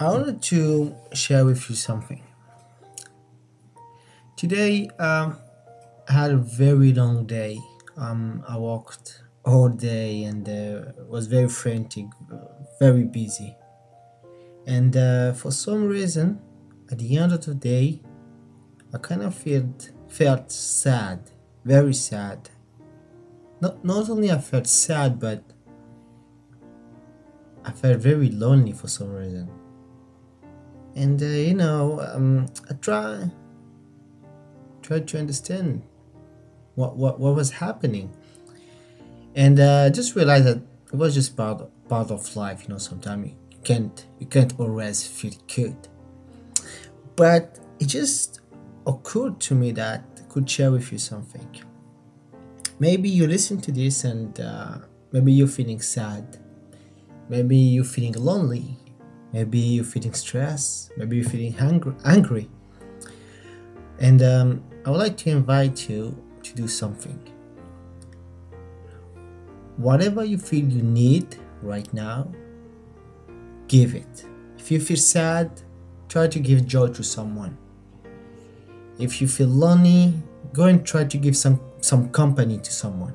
I wanted to share with you something. Today, um, I had a very long day. Um, I walked all day and uh, was very frantic, very busy. And uh, for some reason, at the end of the day, I kind of felt felt sad, very sad. Not not only I felt sad, but I felt very lonely for some reason. And uh, you know, um, I try tried to understand what what, what was happening, and uh, just realized that it was just part part of life. You know, sometimes you can't you can't always feel good, but it just occurred to me that I could share with you something. Maybe you listen to this and uh, maybe you're feeling sad, maybe you're feeling lonely, maybe you're feeling stressed, maybe you're feeling hungry, angry, and um, I would like to invite you to do something. Whatever you feel you need right now, give it. If you feel sad, try to give joy to someone. If you feel lonely, go and try to give some some company to someone.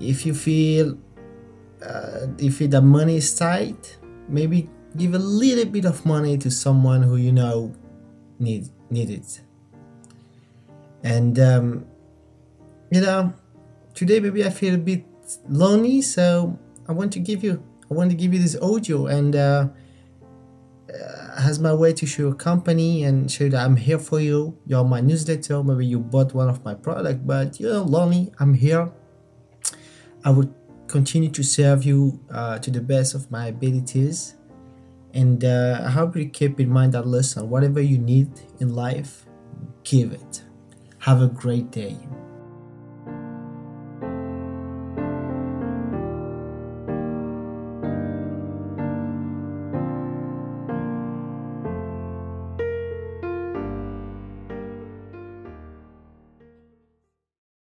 If you feel uh, if the money is tight, maybe give a little bit of money to someone who you know need need it. And um, you know, today maybe I feel a bit lonely, so I want to give you I want to give you this audio and uh, as my way to show your company and show that I'm here for you. You're my newsletter. Maybe you bought one of my product, but you're lonely. I'm here. I would continue to serve you uh, to the best of my abilities. And uh, I hope you keep in mind that lesson. Whatever you need in life, give it. Have a great day.